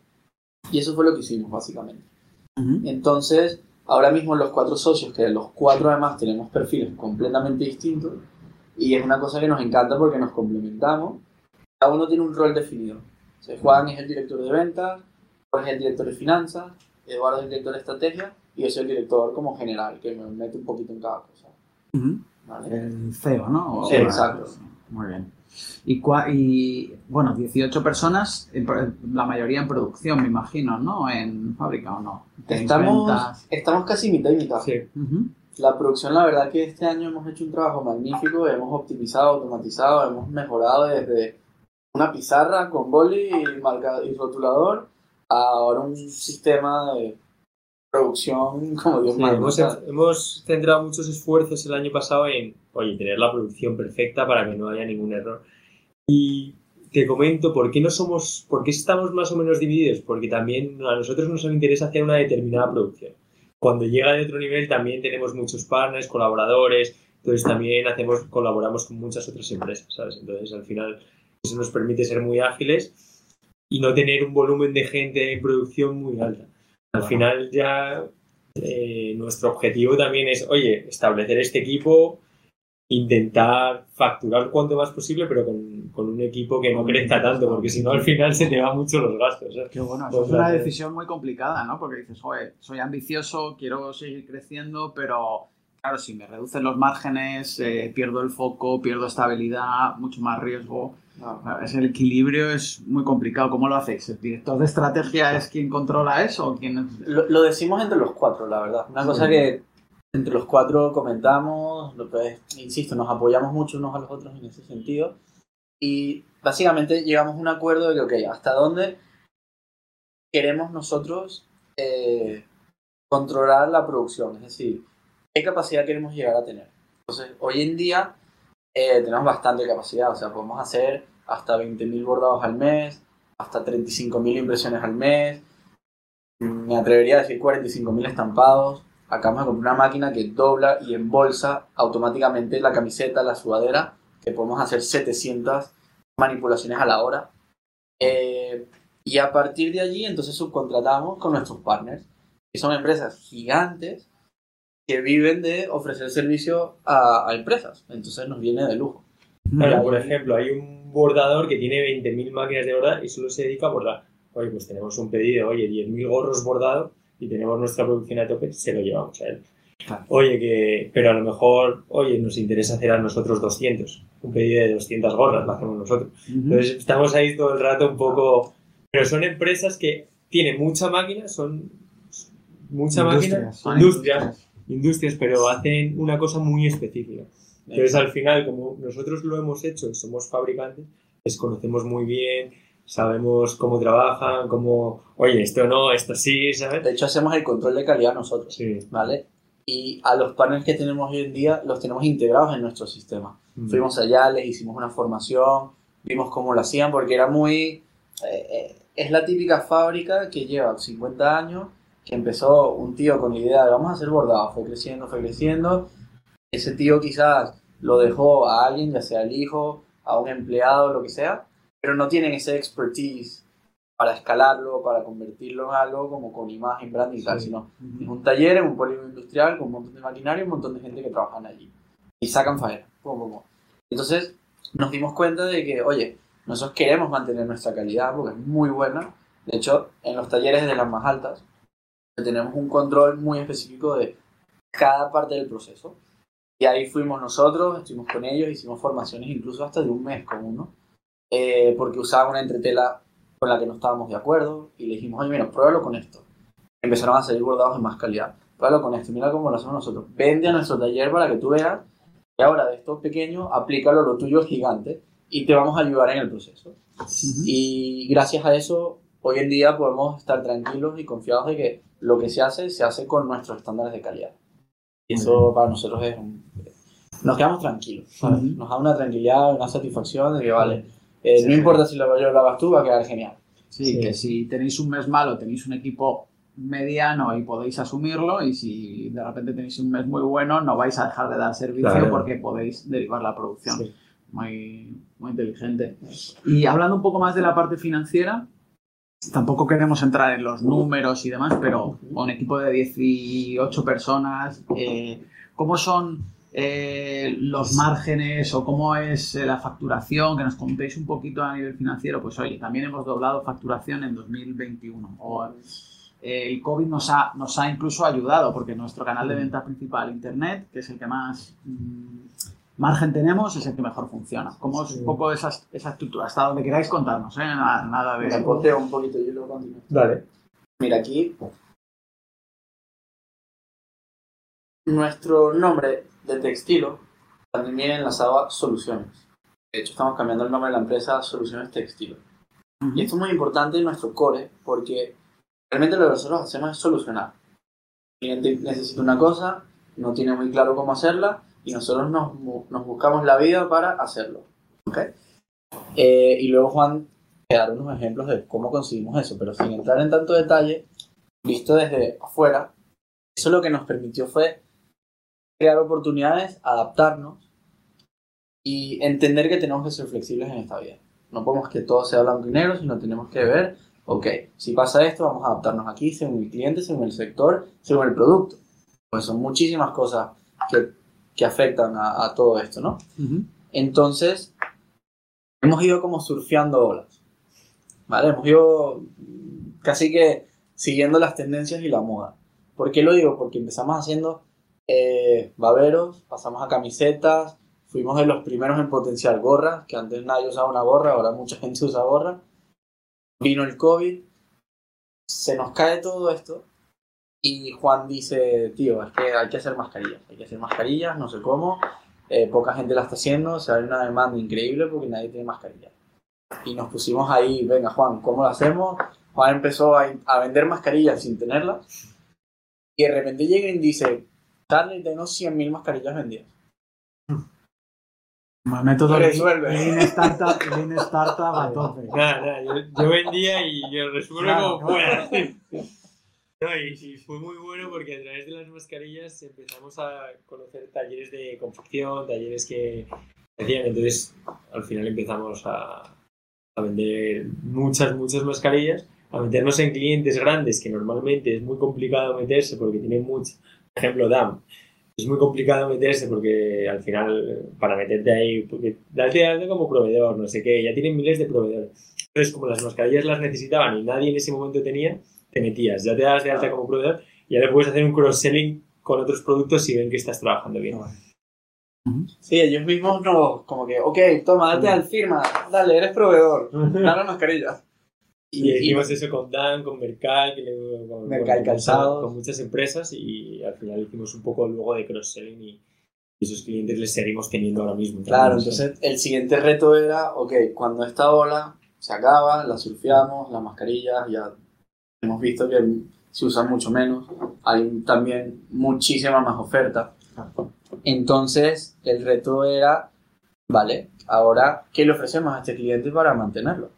Y eso fue lo que hicimos, básicamente. Entonces, ahora mismo los cuatro socios, que los cuatro además tenemos perfiles completamente distintos, y es una cosa que nos encanta porque nos complementamos, cada uno tiene un rol definido. O sea, Juan es el director de ventas, Juan es el director de finanzas, Eduardo es el director de estrategia, y yo soy el director como general, que me mete un poquito en cada cosa. El CEO, ¿no? Sí, exacto. Muy bien. Y, cua- y, bueno, 18 personas, la mayoría en producción, me imagino, ¿no? En fábrica o no. Estamos, estamos casi mitad y mitad. Sí. La producción, la verdad que este año hemos hecho un trabajo magnífico, hemos optimizado, automatizado, hemos mejorado desde una pizarra con boli y, marca- y rotulador a ahora un sistema de producción como Dios Sí, manda. hemos centrado muchos esfuerzos el año pasado en, oye, tener la producción perfecta para que no haya ningún error. Y te comento por qué no somos, por qué estamos más o menos divididos, porque también a nosotros nos interesa hacer una determinada producción. Cuando llega de otro nivel también tenemos muchos partners, colaboradores, entonces también hacemos, colaboramos con muchas otras empresas, ¿sabes? Entonces al final eso nos permite ser muy ágiles y no tener un volumen de gente en producción muy alta. Al final ya eh, nuestro objetivo también es, oye, establecer este equipo, intentar facturar cuanto más posible, pero con, con un equipo que no crezca tanto, porque si no al final se te van mucho los gastos. ¿sabes? Qué bueno, eso Pues es una decisión muy complicada, ¿no? Porque dices, joder, soy ambicioso, quiero seguir creciendo, pero claro, si me reducen los márgenes, eh, pierdo el foco, pierdo estabilidad, mucho más riesgo. Claro, Ese equilibrio es muy complicado. ¿Cómo lo hacéis? ¿El director de estrategia es quien controla eso? ¿O quién es- Lo, lo decimos entre los cuatro, la verdad. Una cosa que entre los cuatro comentamos, lo que es, insisto, nos apoyamos mucho unos a los otros en ese sentido. Y básicamente llegamos a un acuerdo de que, ok, ¿hasta dónde queremos nosotros eh, controlar la producción? Es decir, ¿qué capacidad queremos llegar a tener? Entonces, hoy en día eh, tenemos bastante capacidad, o sea, podemos hacer hasta 20.000 bordados al mes, hasta 35.000 impresiones al mes, me atrevería a decir 45.000 estampados. Acabamos de comprar una máquina que dobla y embolsa automáticamente la camiseta, la sudadera, que podemos hacer 700 manipulaciones a la hora. Eh, y a partir de allí, entonces subcontratamos con nuestros partners, que son empresas gigantes que viven de ofrecer servicio a, a empresas. Entonces nos viene de lujo. Claro, por ejemplo, hay un bordador que tiene 20.000 máquinas de bordar y solo se dedica a bordar. Oye, pues tenemos un pedido, oye, 10.000 gorros bordados y tenemos nuestra producción a tope, se lo llevamos a él. Claro. Oye, que, pero a lo mejor, oye, nos interesa hacer a nosotros 200. Un pedido de 200 gorras lo hacemos nosotros. Entonces estamos ahí todo el rato un poco... Pero son empresas que tienen mucha máquina, son mucha máquina, industrias, industrias, pero hacen una cosa muy específica. Entonces al final, como nosotros lo hemos hecho somos fabricantes, les conocemos muy bien, sabemos cómo trabajan, cómo, oye, esto no, esto sí, ¿sabes? De hecho, hacemos el control de calidad nosotros, Sí. ¿vale? Y a los partners que tenemos hoy en día los tenemos integrados en nuestro sistema. Mm. Fuimos allá, les hicimos una formación, vimos cómo lo hacían, porque era muy... eh, eh, es la típica fábrica que lleva 50 años, que empezó un tío con la idea de vamos a hacer bordado, fue creciendo, fue creciendo. Ese tío quizás lo dejó a alguien, ya sea el hijo, a un empleado, lo que sea, pero no tienen ese expertise para escalarlo, para convertirlo en algo como con imagen, branding y tal, Sí. sino es un taller, en un polígono industrial con un montón de maquinaria y un montón de gente que trabajan allí. Y sacan faena. pum, pum, pum. Entonces nos dimos cuenta de que, oye, nosotros queremos mantener nuestra calidad porque es muy buena. De hecho, en los talleres de las más altas tenemos un control muy específico de cada parte del proceso. Y ahí fuimos nosotros, estuvimos con ellos, hicimos formaciones incluso hasta de un mes con uno, eh, porque usaba una entretela con la que no estábamos de acuerdo y le dijimos, oye, mira, pruébalo con esto. Empezaron a salir bordados de más calidad. Pruébalo con esto, mira cómo lo hacemos nosotros. Vende a nuestro taller para que tú veas y ahora de esto pequeño, aplícalo a lo tuyo gigante y te vamos a ayudar en el proceso. Y gracias a eso, hoy en día podemos estar tranquilos y confiados de que lo que se hace, se hace con nuestros estándares de calidad. Y eso para nosotros es un... Nos quedamos tranquilos. Nos da una tranquilidad, una satisfacción de que, vale, eh, Sí, no sí. importa si lo, lo hagas tú, va a quedar genial. Sí, Sí. que si tenéis un mes malo, tenéis un equipo mediano y podéis asumirlo y si de repente tenéis un mes muy bueno, no vais a dejar de dar servicio Claro. porque podéis derivar la producción. Sí. Muy, muy inteligente. Y hablando un poco más de la parte financiera, tampoco queremos entrar en los números y demás, pero un equipo de 18 personas, eh, ¿cómo son eh, los márgenes o cómo es eh, la facturación? Que nos contéis un poquito a nivel financiero. Pues oye, también hemos doblado facturación en 2021. O, eh, el COVID nos ha, nos ha incluso ayudado porque nuestro canal de venta principal, Internet, que es el que más mm, margen tenemos, es el que mejor funciona. ¿Cómo es un poco esa, esa estructura? Hasta donde queráis contarnos, ¿eh? nada, nada de... Ponte un poquito, yo lo continúo. Vale. Mira, aquí nuestro nombre de Textilo también viene enlazado a soluciones. De hecho, estamos cambiando el nombre de la empresa a Soluciones Textilo. Y esto es muy importante en nuestro core porque realmente lo que nosotros hacemos es solucionar. El cliente necesita una cosa, no tiene muy claro cómo hacerla y nosotros nos, nos buscamos la vida para hacerlo. ¿ok? Eh, y luego Juan te dará unos ejemplos de cómo conseguimos eso, pero sin entrar en tanto detalle, visto desde afuera, eso lo que nos permitió fue crear oportunidades, adaptarnos y entender que tenemos que ser flexibles en esta vida. No podemos que todo sea blanco y negro, sino tenemos que ver, ok, si pasa esto, vamos a adaptarnos aquí según el cliente, según el sector, según el producto. Pues son muchísimas cosas que, que afectan a, a todo esto, ¿no? Entonces, hemos ido como surfeando olas. ¿Vale? Hemos ido casi que siguiendo las tendencias y la moda. ¿Por qué lo digo? Porque empezamos haciendo eh, baberos, pasamos a camisetas, fuimos de los primeros en potenciar gorras, que antes nadie usaba una gorra, ahora mucha gente usa gorra. Vino el COVID, se nos cae todo esto y Juan dice, tío, es que hay que hacer mascarillas, hay que hacer mascarillas, no sé cómo, eh, poca gente la está haciendo, o sea, hay una demanda increíble porque nadie tiene mascarilla. Y nos pusimos ahí, venga Juan, ¿cómo lo hacemos? Juan empezó a, a vender mascarillas sin tenerlas. Y de repente llega y dice, Charlie, tengo 100.000 mascarillas vendidas. Bueno, método Resuelve. Lean Startup, Lean Startup a tope. Nada, nada, yo, yo vendía y yo resuelvo Claro, como pueda. No, y sí, fue muy bueno porque a través de las mascarillas empezamos a conocer talleres de confección, talleres que hacían. Entonces, al final empezamos a, a vender muchas, muchas mascarillas, a meternos en clientes grandes que normalmente es muy complicado meterse porque tienen mucho. Por ejemplo, DAM. Es muy complicado meterse porque al final, para meterte ahí, porque darte de alta como proveedor, no sé qué, ya tienen miles de proveedores. Entonces, como las mascarillas las necesitaban y nadie en ese momento tenía, te metías, ya te das de alta como proveedor y ya le puedes hacer un cross-selling con otros productos si ven que estás trabajando bien. Sí, ellos mismos nos, como que, ok, toma, date al firma, dale, eres proveedor, dame las mascarillas. Y hicimos eso con Dan, con Mercal, que le- con, Mercal con- muchas empresas y al final hicimos un poco luego de cross-selling y, Y esos clientes les seguimos teniendo ahora mismo. Claro, También, entonces el siguiente reto era, ok, cuando esta ola se acaba, la surfeamos, las mascarillas ya hemos visto que se usan mucho menos, hay también muchísima más oferta. Entonces el reto era, vale, ahora, ¿qué le ofrecemos a este cliente para mantenerlo?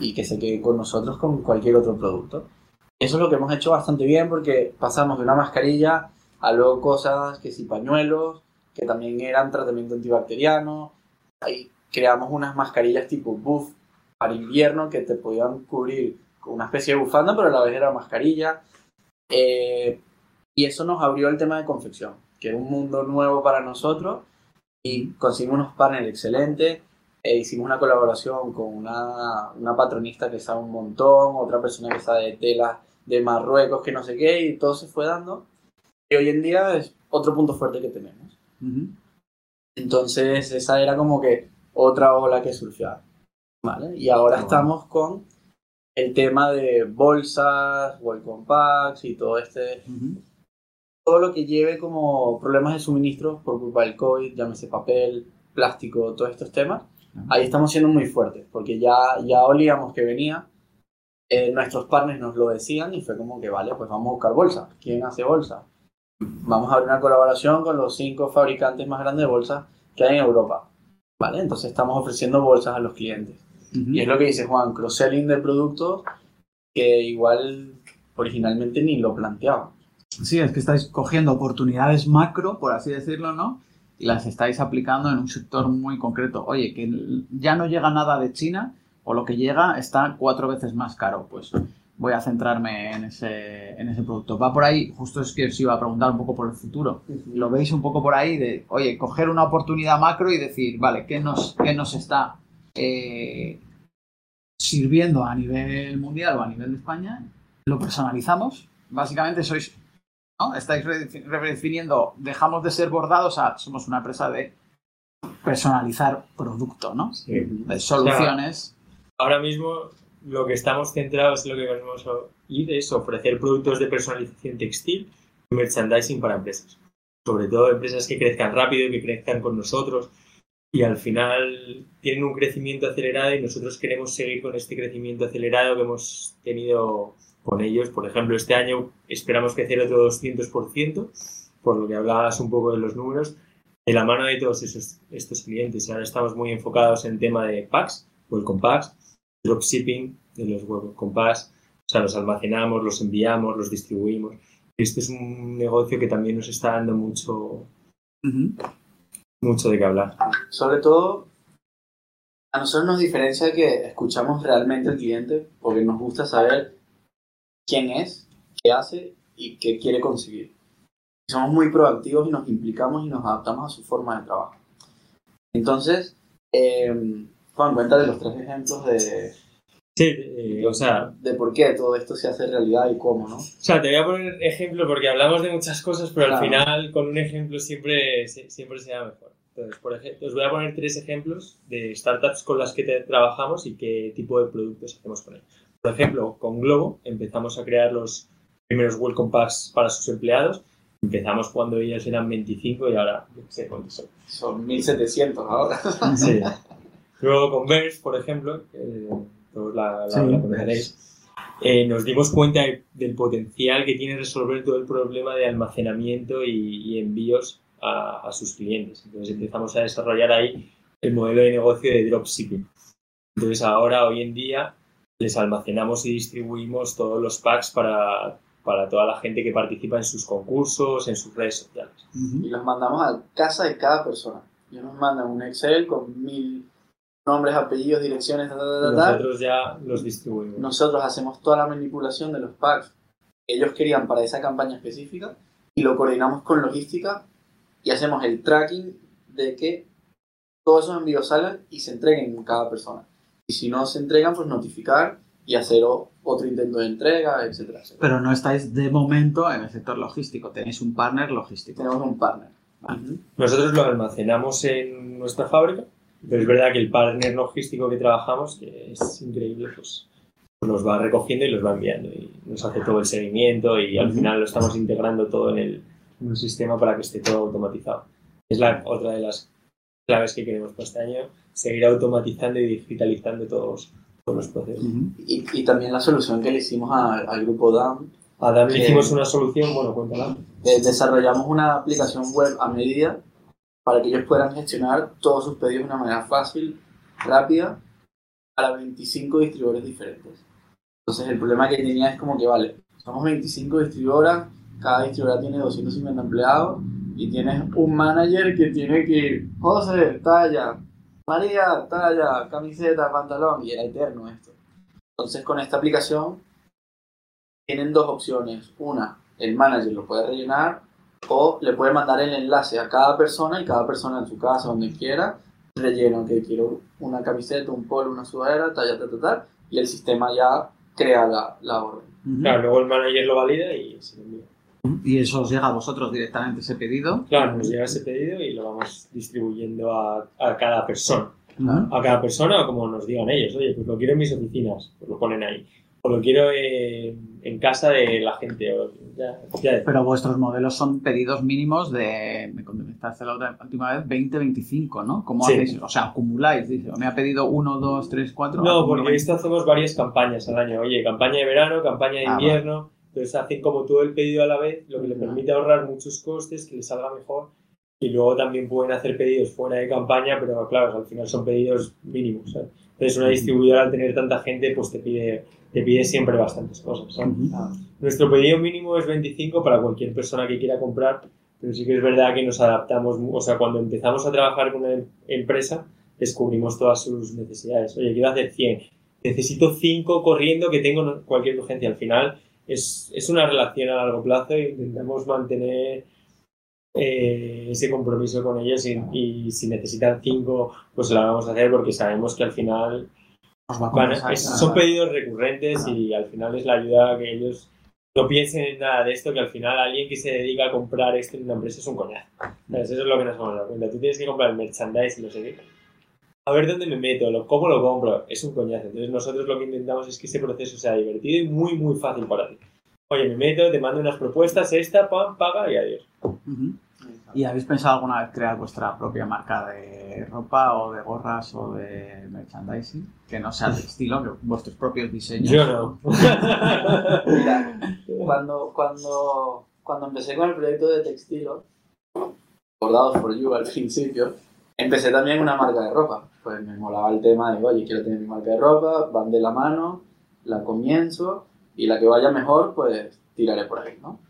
Y que se quede con nosotros con cualquier otro producto. Eso es lo que hemos hecho bastante bien porque pasamos de una mascarilla a luego cosas que si pañuelos, que también eran tratamiento antibacteriano. Ahí creamos unas mascarillas tipo buff para invierno que te podían cubrir con una especie de bufanda, pero a la vez era mascarilla. Eh, y eso nos abrió el tema de confección, que era un mundo nuevo para nosotros y conseguimos unos partners excelentes. E hicimos una colaboración con una, una patronista que sabe un montón, otra persona que sabe de telas de Marruecos, que no sé qué, y todo se fue dando. Y hoy en día es otro punto fuerte que tenemos. Entonces, esa era como que otra ola que surfear. ¿Vale? Y ahora estamos con el tema de bolsas, welcome packs y todo este. Todo lo que lleve como problemas de suministro por culpa del COVID, llámese papel, plástico, todos estos temas. Ahí estamos siendo muy fuertes, porque ya, ya olíamos que venía. eh, nuestros partners nos lo decían y fue como que, vale, pues vamos a buscar bolsas. ¿Quién hace bolsas? Vamos a abrir una colaboración con los cinco fabricantes más grandes de bolsas que hay en Europa. ¿Vale? Entonces estamos ofreciendo bolsas a los clientes. Y es lo que dice Juan, cross-selling de productos que igual originalmente ni lo planteaba. Sí, es que estáis cogiendo oportunidades macro, por así decirlo, ¿no? Y las estáis aplicando en un sector muy concreto. Oye, que ya no llega nada de China, o lo que llega está cuatro veces más caro. Pues voy a centrarme en ese, en ese producto. Va por ahí, justo es que os iba a preguntar un poco por el futuro. Lo veis un poco por ahí de, oye, coger una oportunidad macro y decir, vale, ¿qué nos, qué nos está eh, sirviendo a nivel mundial o a nivel de España? Lo personalizamos. Básicamente sois, ¿no? Estáis redefin- redefiniendo, dejamos de ser bordados a, somos una empresa de personalizar producto, ¿no? Sí. De soluciones. Ahora mismo lo que estamos centrados en lo que queremos ir es ofrecer productos de personalización textil y merchandising para empresas. Sobre todo empresas que crezcan rápido, que crezcan con nosotros y al final tienen un crecimiento acelerado y nosotros queremos seguir con este crecimiento acelerado que hemos tenido con ellos. Por ejemplo, este año esperamos crecer otro 200%, por lo que hablabas un poco de los números, de la mano de todos esos, estos clientes. Ahora estamos muy enfocados en tema de packs, welcome packs, dropshipping de los welcome o sea, los almacenamos, los enviamos, los distribuimos. Este es un negocio que también nos está dando mucho, Ujú. Mucho de qué hablar. Sobre todo, a nosotros nos diferencia que escuchamos realmente al cliente porque nos gusta saber quién es, qué hace y qué quiere conseguir. Somos muy proactivos y nos implicamos y nos adaptamos a su forma de trabajo. Entonces, eh, Juan, cuenta de los tres ejemplos de, Sí, eh, o sea, de por qué todo esto se hace realidad y cómo, ¿no? O sea, te voy a poner ejemplo porque hablamos de muchas cosas, pero Claro. al final con un ejemplo siempre, se- siempre será mejor. Entonces, por ejemplo, os voy a poner tres ejemplos de startups con las que te- trabajamos y qué tipo de productos hacemos con ellos. Por ejemplo, con Globo empezamos a crear los primeros welcome packs para sus empleados. Empezamos cuando ellos eran 25 y ahora, qué sé cuántos son. Son 1700 ahora. (laughs) Sí. Luego con Verse, por ejemplo, que todos la, la- Sí, la conoceréis, eh, nos dimos cuenta de- del potencial que tiene resolver todo el problema de almacenamiento y, y envíos a, a sus clientes. Entonces empezamos a desarrollar ahí el modelo de negocio de dropshipping. Entonces ahora, hoy en día, les almacenamos y distribuimos todos los packs para, para toda la gente que participa en sus concursos, en sus redes sociales. y los mandamos a casa de cada persona. Ellos nos mandan un Excel con mil nombres, apellidos, direcciones, ta, ta, ta. Nosotros ya los distribuimos. Nosotros hacemos toda la manipulación de los packs que ellos querían para esa campaña específica y lo coordinamos con logística y hacemos el tracking de que todos esos envíos salgan y se entreguen a cada persona. Y si no se entregan, pues notificar y hacer otro intento de entrega, etcétera, etcétera. Pero no estáis de momento en el sector logístico, tenéis un partner logístico. Tenemos un partner. Nosotros lo almacenamos en nuestra fábrica, pero es verdad que el partner logístico que trabajamos, que es increíble, pues los va recogiendo y los va enviando y nos hace todo el seguimiento y al final lo estamos integrando todo en, el, un sistema para que esté todo automatizado. Es la, otra de las claves que queremos para este año, seguir automatizando y digitalizando todos, todos los procesos. y, y también la solución que le hicimos a- al grupo DAM, A Dam le hicimos una solución, bueno, cuéntala. eh, desarrollamos una aplicación web a medida para que ellos puedan gestionar todos sus pedidos de una manera fácil, rápida, para 25 distribuidores diferentes. Entonces el problema que tenía es como que, vale, somos 25 distribuidoras, cada distribuidora tiene 250 empleados y tienes un manager que tiene que ir, José, talla, María, talla, camiseta, pantalón, y era eterno esto. Entonces con esta aplicación tienen dos opciones. Una, el manager lo puede rellenar o le puede mandar el enlace a cada persona y cada persona en su casa, donde quiera, rellena que quiero una camiseta, un polo, una sudadera, talla, tal, tal, tal, y el sistema ya crea la, la orden. Claro, luego el manager lo valida y se lo envía. Y eso os llega a vosotros directamente ese pedido. Claro, nos llega ese pedido y lo vamos distribuyendo a, a cada persona. A cada persona o como nos digan ellos. Oye, pues lo quiero en mis oficinas, pues lo ponen ahí. O lo quiero eh, en casa de la gente. O ya, ya. Pero vuestros modelos son pedidos mínimos de, me comentaste la otra- última vez, 20, 25, ¿no? ¿Cómo Sí. hacéis? O sea, acumuláis, dice, me ha pedido 1, 2, 3, 4. No, porque esto hacemos varias campañas al año. Oye, campaña de verano, campaña de Ah, invierno. Entonces hacen como todo el pedido a la vez, lo que le permite ahorrar muchos costes, que les salga mejor. Y luego también pueden hacer pedidos fuera de campaña, pero claro, al final son pedidos mínimos. ¿sabes? Entonces una distribuidora al tener tanta gente, pues te pide, te pide siempre bastantes cosas. ¿sabes? Nuestro pedido mínimo es 25 para cualquier persona que quiera comprar, pero sí que es verdad que nos adaptamos, o sea, cuando empezamos a trabajar con una em- empresa, descubrimos todas sus necesidades. Oye, quiero hacer 100, necesito 5 corriendo que tengo cualquier urgencia. Al final es, es una relación a largo plazo e intentamos mantener eh, ese compromiso con ellos y, y si necesitan 5, pues lo vamos a hacer porque sabemos que al final va a Van- es- son pedidos recurrentes y al final es la ayuda a que ellos no piensen en nada de esto, que al final alguien que se dedica a comprar esto en una empresa es un coñazo. ¿Sabes? Eso es lo que nos hemos dado cuenta. Tú tienes que comprar el merchandise y no sé qué. A ver dónde me meto, lo- cómo lo compro. Es un coñazo. Entonces nosotros lo que intentamos es que ese proceso sea divertido y muy, muy fácil para ti. Oye, me meto, te mando unas propuestas, esta, pam, paga y adiós. ¿Y habéis pensado alguna vez crear vuestra propia marca de ropa o de gorras o de merchandising? Que no sea de estilo, que vuestros propios diseños. Yo no. Mira, (laughs) cuando, cuando, cuando empecé con el proyecto de Textilo, Bordados for You al principio, empecé también una marca de ropa. Pues me molaba el tema de, oye, quiero tener mi marca de ropa, van de la mano, la comienzo y la que vaya mejor, pues tiraré por ahí, ¿no?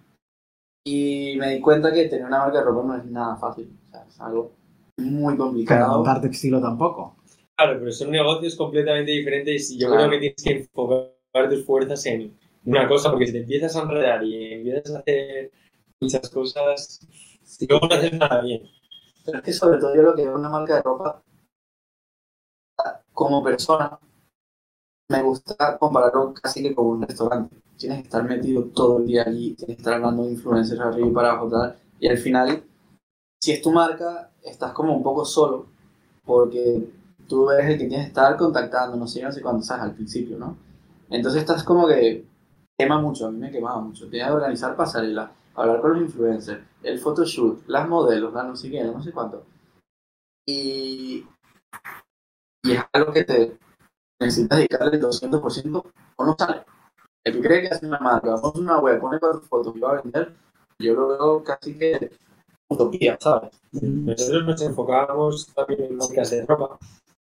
Y me di cuenta que tener una marca de ropa no es nada fácil, o sea, es algo muy Pero complicado. montar textilo tampoco. Claro, pero son negocios completamente diferentes y yo Claro. creo que tienes que enfocar tus fuerzas en una cosa, porque si te empiezas a enredar y empiezas a hacer muchas cosas, Sí. no haces nada bien. Pero es que sobre todo yo lo que veo una marca de ropa, como persona, me gusta compararlo casi que con un restaurante. Tienes que estar metido todo el día allí, tienes que estar hablando de influencers arriba y para abajo, tal, y al final, si es tu marca, estás como un poco solo, porque tú eres el que tienes que estar contactando, no sé, no sé cuándo, sabes, al principio, ¿no? Entonces estás como que quema mucho, a mí me quemaba mucho. Tenía que organizar pasarelas, hablar con los influencers, el photoshoot, las modelos, no sé qué, no sé cuánto. Y, y es algo que te necesitas dedicarle el 200% o no sale. El que cree que hace una marca, pone una web, pone cuatro fotos y va a vender, yo lo veo casi que utopía, ¿sabes? Nosotros nos enfocábamos también en marcas de ropa.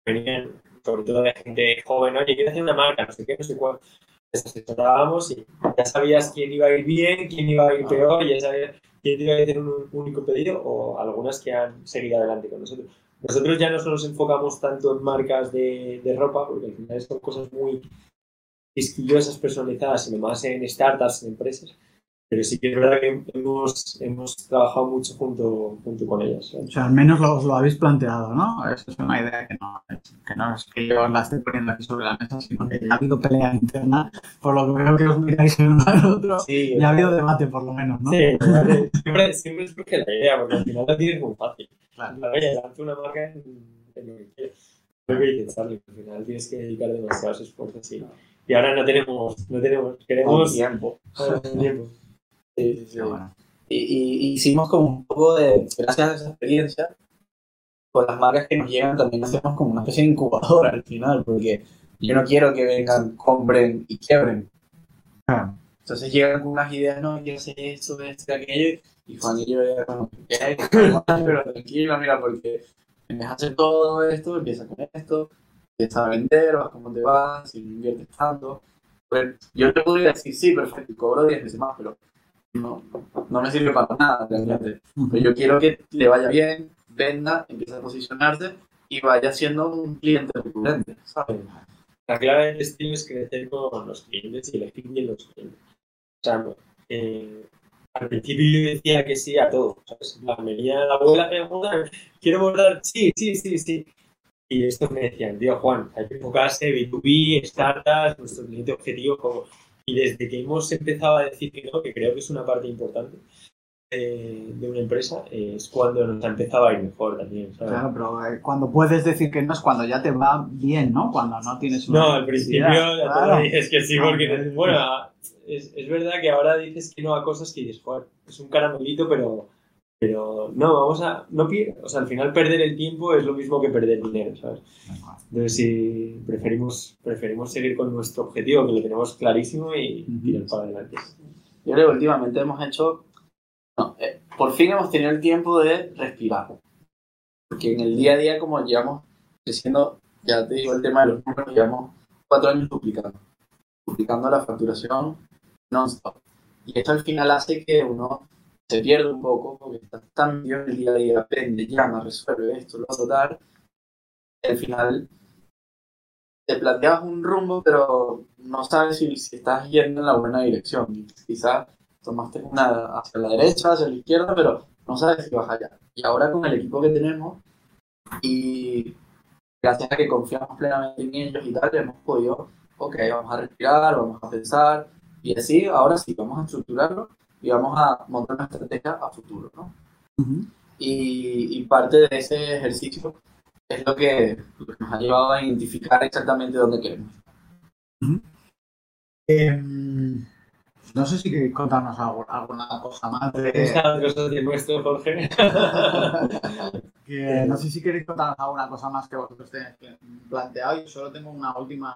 Venían sobre todo de gente joven, oye, quiero hacer una marca, no sé qué, no sé cuál. Les asesorábamos y ya sabías quién iba a ir bien, quién iba a ir peor, ya sabías quién iba a hacer un único pedido o algunas que han seguido adelante con nosotros. Nosotros ya no nos enfocamos tanto en marcas de, de ropa, porque al final son cosas muy quisquillosas, personalizadas, sino más en startups, en empresas. Pero sí que es verdad que hemos, hemos trabajado mucho junto, junto con ellas. ¿sabes? O sea, al menos lo, os lo habéis planteado, ¿no? Eso es una idea que no, es, que no es que yo la esté poniendo aquí sobre la mesa, sino que ya ha habido pelea interna, por lo que veo que os miráis el uno al otro. Sí, Ya ha habido debate, por lo menos, ¿no? Sí, siempre, siempre surge la idea, porque al final la tienes muy fácil. Claro. Oye, lanza una marca en, en lo que quieras. Lo que dices, al final tienes que dedicar demasiados esfuerzos y, y ahora no tenemos, no tenemos, queremos tiempo. ah, tiempo. Sí, sí, sí. Bueno. Y, y- hicimos como un poco de, gracias a esa experiencia, con las marcas que nos llegan también hacemos como una especie de incubadora al final, porque yo no quiero que vengan, compren y quiebren. Entonces llegan con unas ideas, no, quiero hacer esto, esto, aquello, y Juan y yo ya como, ¿qué? pero (laughs) tranquilo, mira, porque empiezas a hacer todo esto, empieza con esto, empiezas a vender, vas como te vas, si no inviertes tanto. Pues, yo te podría decir, sí, perfecto, cobro 10 veces más, pero no, no me sirve para nada realmente. Pero yo quiero que le vaya bien, venda, empiece a posicionarse y vaya siendo un cliente recurrente, ¿sabes? La clave del estilo es crecer con los clientes y elegir bien los clientes. O sea, eh, al principio yo decía que sí a todo, ¿sabes? La venía la abuela, eh, abuela, quiero bordar, sí, sí, sí, sí. Y esto me decían, tío Juan, hay que enfocarse B2B, startups, nuestro cliente objetivo. Como... Y desde que hemos empezado a decir que no, que creo que es una parte importante eh, de una empresa, eh, es cuando nos ha empezado a ir mejor también, ¿sabes? Claro, pero eh, cuando puedes decir que no es cuando ya te va bien, ¿no? Cuando no tienes una No, al principio Claro. te dices que sí, porque, no, no. bueno, es, es verdad que ahora dices que no a cosas que dices, joder, es un caramelito, pero, pero no, vamos a, no o sea, al final perder el tiempo es lo mismo que perder dinero, ¿sabes? Entonces, sí, preferimos, preferimos seguir con nuestro objetivo, que lo tenemos clarísimo y Ujú. tirar para adelante. Yo creo que últimamente hemos hecho, por fin hemos tenido el tiempo de respirar. Porque en el día a día, como llevamos creciendo, ya te digo el tema de los números, llevamos cuatro años duplicando. Duplicando la facturación non-stop. Y esto al final hace que uno se pierda un poco, porque está tan metido en el día a día, aprende, llama, resuelve esto, lo otro, tal. al final te planteas un rumbo, pero no sabes si, si estás yendo en la buena dirección. Quizás tomaste una hacia la derecha, hacia la izquierda, pero no sabes si vas allá. Y ahora con el equipo que tenemos y gracias a que confiamos plenamente en ellos y tal, hemos podido, ok, vamos a respirar, vamos a pensar y así, ahora sí, vamos a estructurarlo y vamos a montar una estrategia a futuro, ¿no? Ujú. Y, y parte de ese ejercicio es lo que, nos ha llevado a identificar exactamente dónde queremos. Em, no sé si queréis contarnos algo- alguna cosa más de... Estas cosas de nuestro, Jorge. (laughs) que no sé si queréis contarnos alguna cosa más que vosotros tenéis planteado. Yo solo tengo una última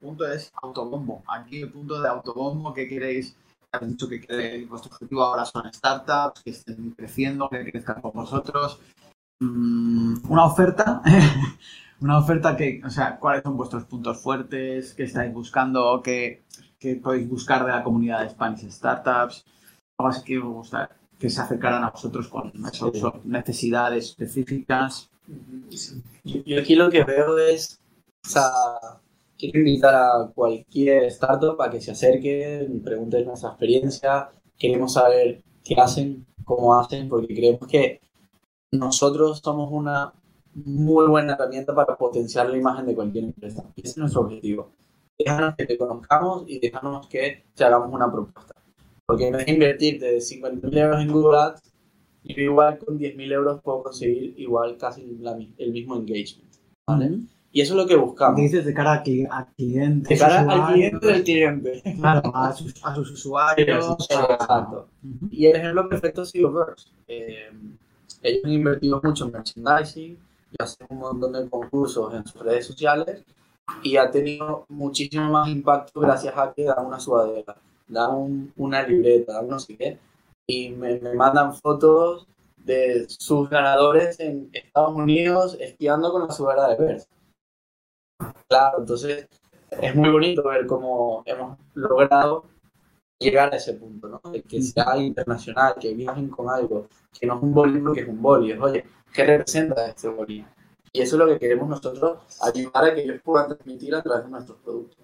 punto, es autobombo. Aquí el punto de autobombo que queréis... Habéis dicho que queréis- vuestro objetivo ahora son startups, que estén creciendo, que crezcan con vosotros. Mm, una oferta, (laughs) una oferta que, o sea, ¿cuáles son vuestros puntos fuertes? ¿Qué estáis buscando? ¿Qué, qué podéis buscar de la comunidad de Spanish Startups? Algo así que gusta que se acercaran a vosotros con esas Sí. necesidades específicas. Yo, yo aquí lo que veo es, o sea, quiero invitar a cualquier startup a que se acerque, pregunten nuestra experiencia, queremos saber qué hacen, cómo hacen, porque creemos que nosotros somos una muy buena herramienta para potenciar la imagen de cualquier empresa. Y ese es nuestro objetivo. Déjanos que te conozcamos y déjanos que te hagamos una propuesta. Porque en vez de invertirte de 50.000 euros en Google Ads, yo igual con 10.000 euros puedo conseguir igual casi la el mismo engagement. ¿vale? Y eso es lo que buscamos. Dices de cara a, a clientes. De cara al cliente del cliente. Claro, a sus, a sus usuarios. a- Exacto. Ujú. Y el ejemplo perfecto es Silververse. Eh, ellos han invertido mucho en merchandising y hacen un montón de concursos en sus redes sociales y ha tenido muchísimo más impacto gracias a que dan una sudadera, dan un- una libreta, dan no sé qué. Y me, me mandan fotos de sus ganadores en Estados Unidos esquiando con la sudadera de Verse. Claro, entonces es muy bonito ver cómo hemos logrado llegar a ese punto, ¿no? Que sea internacional, que viajen con algo, que no es un boli que es un boli, es, oye, ¿qué representa este boli? Y eso es lo que queremos nosotros, ayudar a que ellos puedan transmitir a través de nuestros productos.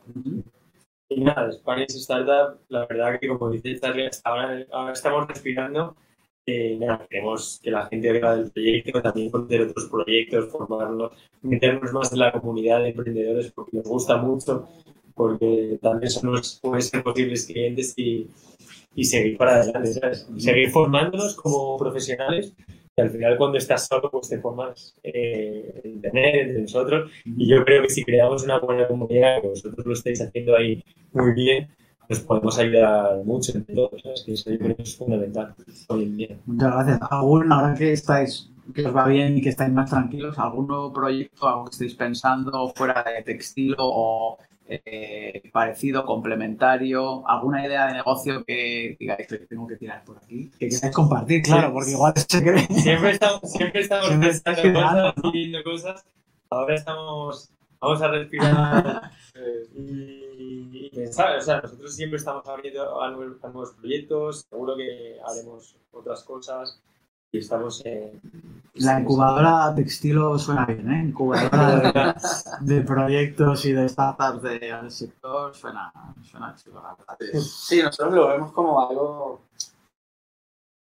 Y nada, Spanish Startup, la verdad que como dice Charlie, hasta ahora, ahora estamos respirando. Eh, nada, queremos que la gente vea del proyecto, también conocer otros proyectos, formarnos, meternos más en la comunidad de emprendedores porque nos gusta mucho, porque también son pueden ser posibles clientes y, y seguir para adelante, ¿sabes? Seguir formándonos como profesionales al final cuando estás solo pues te formas eh, en internet, entre nosotros y yo creo que si creamos una buena comunidad, que vosotros lo estáis haciendo ahí muy bien, nos podemos ayudar mucho entre todos. ¿sabes? Que eso yo creo que es fundamental hoy en día. Muchas gracias. ¿Algún, ahora que estáis, que os va bien y que estáis más tranquilos, algún nuevo proyecto, algo que estéis pensando fuera de textil o eh, parecido, complementario, alguna idea de negocio que digáis que tengo que tirar por aquí? Que queráis compartir, claro, porque igual se cree. (laughs) Siempre estamos, siempre estamos Siempre pensando cosas cosas. Ahora estamos, vamos a respirar (laughs) y, y pensar. O sea, nosotros siempre estamos abriendo a nuevos proyectos. Seguro que haremos otras cosas y estamos en. La incubadora textilo suena bien, ¿eh? Incubadora de, (laughs) de proyectos y de startups del sector suena, suena la verdad. Sí, nosotros lo vemos como algo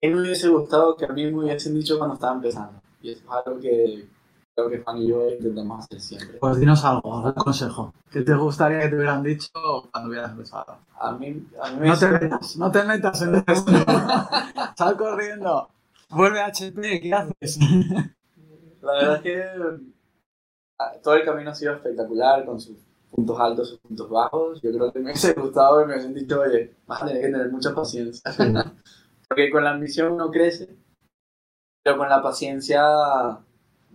que me hubiese gustado que a mí me hubiesen dicho cuando estaba empezando. Y eso es algo que creo que Juan y yo intentamos hacer siempre. Pues dinos algo, algún consejo. ¿Qué te gustaría que te hubieran dicho cuando hubieras empezado? A mí, a mí me No te metas, no te metas en esto. (laughs) Sal corriendo. Vuelve a HP, ¿qué haces? La verdad es que ah, todo el camino ha sido espectacular con sus puntos altos, sus puntos bajos. Yo creo que me hubiese gustado y me hubiesen dicho, oye, vas a tener que tener mucha paciencia. (laughs) Porque con la ambición uno crece, pero con la paciencia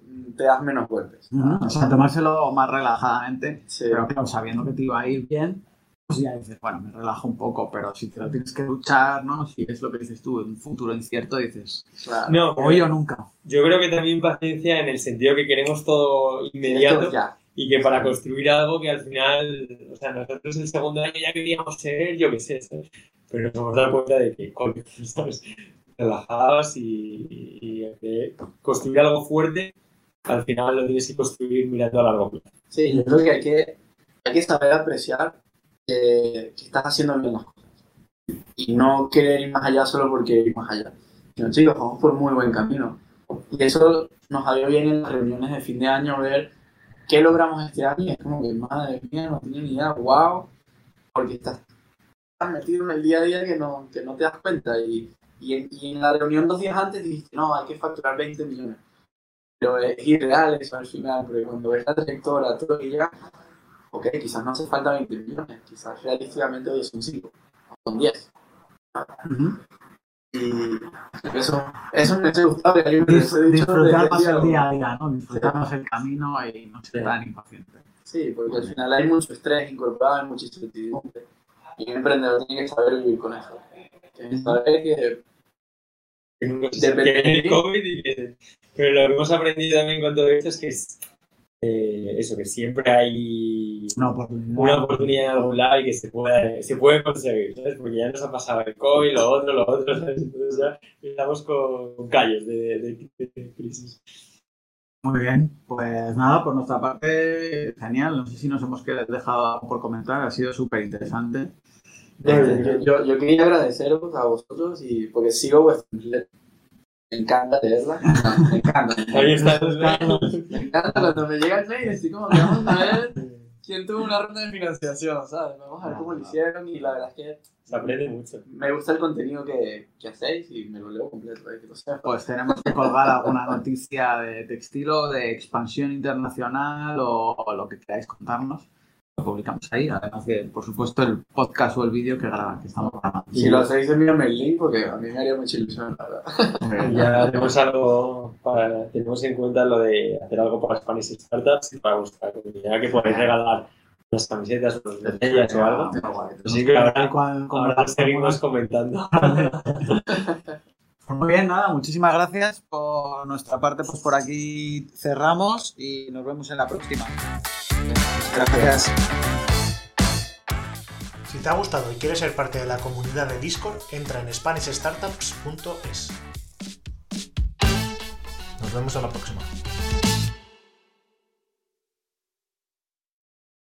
mm, te das menos golpes. O sea, tomárselo más relajadamente, Sí. pero claro, sabiendo que te iba a ir bien, pues ya dices, bueno, me relajo un poco, pero si te lo tienes que luchar, ¿no? Si es lo que dices tú, en un futuro incierto, dices, Claro. No, hoy o nunca. yo creo que también paciencia en el sentido que queremos todo inmediato. Ya. y que para construir algo que al final, o sea, nosotros el segundo año ya queríamos ser, yo qué sé, ¿sabes? pero nos hemos dado cuenta de que, coño, (laughs) ¿sabes? Relajados y, y- y construir algo fuerte, al final lo tienes que construir mirando a largo plazo. Sí, yo creo que hay que, hay que saber apreciar que, que estás haciendo bien las cosas. Y no querer ir más allá solo porque ir más allá. Sino, chicos, vamos por muy buen camino. Y eso nos salió bien en las reuniones de fin de año, ver qué logramos este año. Y es como que, madre mía, no tenía ni idea, wow. Porque estás tan metido en el día a día que no, que no te das cuenta. Y, y, en, y en la reunión dos días antes dijiste, no, hay que facturar 20 millones. Pero es irreal eso al final, porque cuando ves la trayectoria, todo que llega, ok, quizás no hace falta 20 millones, quizás realísticamente hoy son 5, son 10. Y eso, eso me hubiese gustado hubiese dicho Disfrutar más el día día a día, ¿no? Disfrutar más el camino y no ser Sí. tan impaciente. Sí, porque al final hay mucho estrés incorporado, hay mucha incertidumbre. Y un emprendedor tiene que saber vivir con eso. Tiene que saber que Que viene ti. COVID y que- Pero lo que hemos aprendido también con todo esto es que es eh, eso, que siempre hay Una oportunidad. una oportunidad en algún lado y que se puede, se puede conseguir, ¿sabes? Porque ya nos ha pasado el COVID, lo otro, lo otro, ¿sabes? Entonces ya estamos con callos de, de- de crisis. Muy bien, pues nada, por nuestra parte, genial. No sé si nos hemos quedado- dejado algo por comentar, ha sido súper interesante. Yo, yo, yo quería agradeceros a vosotros y porque sigo newsletter. Me encanta leerla. (laughs) Me encanta. Ahí está. Me encanta cuando me llega el mail, estoy como que vamos a ver quién tuvo una ronda de financiación, ¿sabes? Vamos a ver cómo lo hicieron y la verdad es que Se aprende mucho. me gusta el contenido que, que hacéis y me lo leo completo, eh, que lo sepas. Pues tenemos que colgar alguna noticia de textilo, de expansión internacional o, o lo que queráis contarnos. Lo publicamos ahí, además de, por supuesto, el podcast o el vídeo que, graba, que estamos grabando. Si lo hacéis, envíame el link porque a mí me haría mucha ilusión, la verdad. Ya tenemos algo para, tenemos en cuenta lo de hacer algo para Spanish Startups y para vuestra comunidad que podéis regalar unas camisetas o unas botellas o algo. Así que ahora, ahora las- seguimos comentando. Pues muy bien, nada, muchísimas gracias. Por nuestra parte, pues por aquí cerramos y nos vemos en la próxima. Gracias. Si te ha gustado y quieres ser parte de la comunidad de Discord, entra en SpanishStartups.es. Nos vemos en la próxima.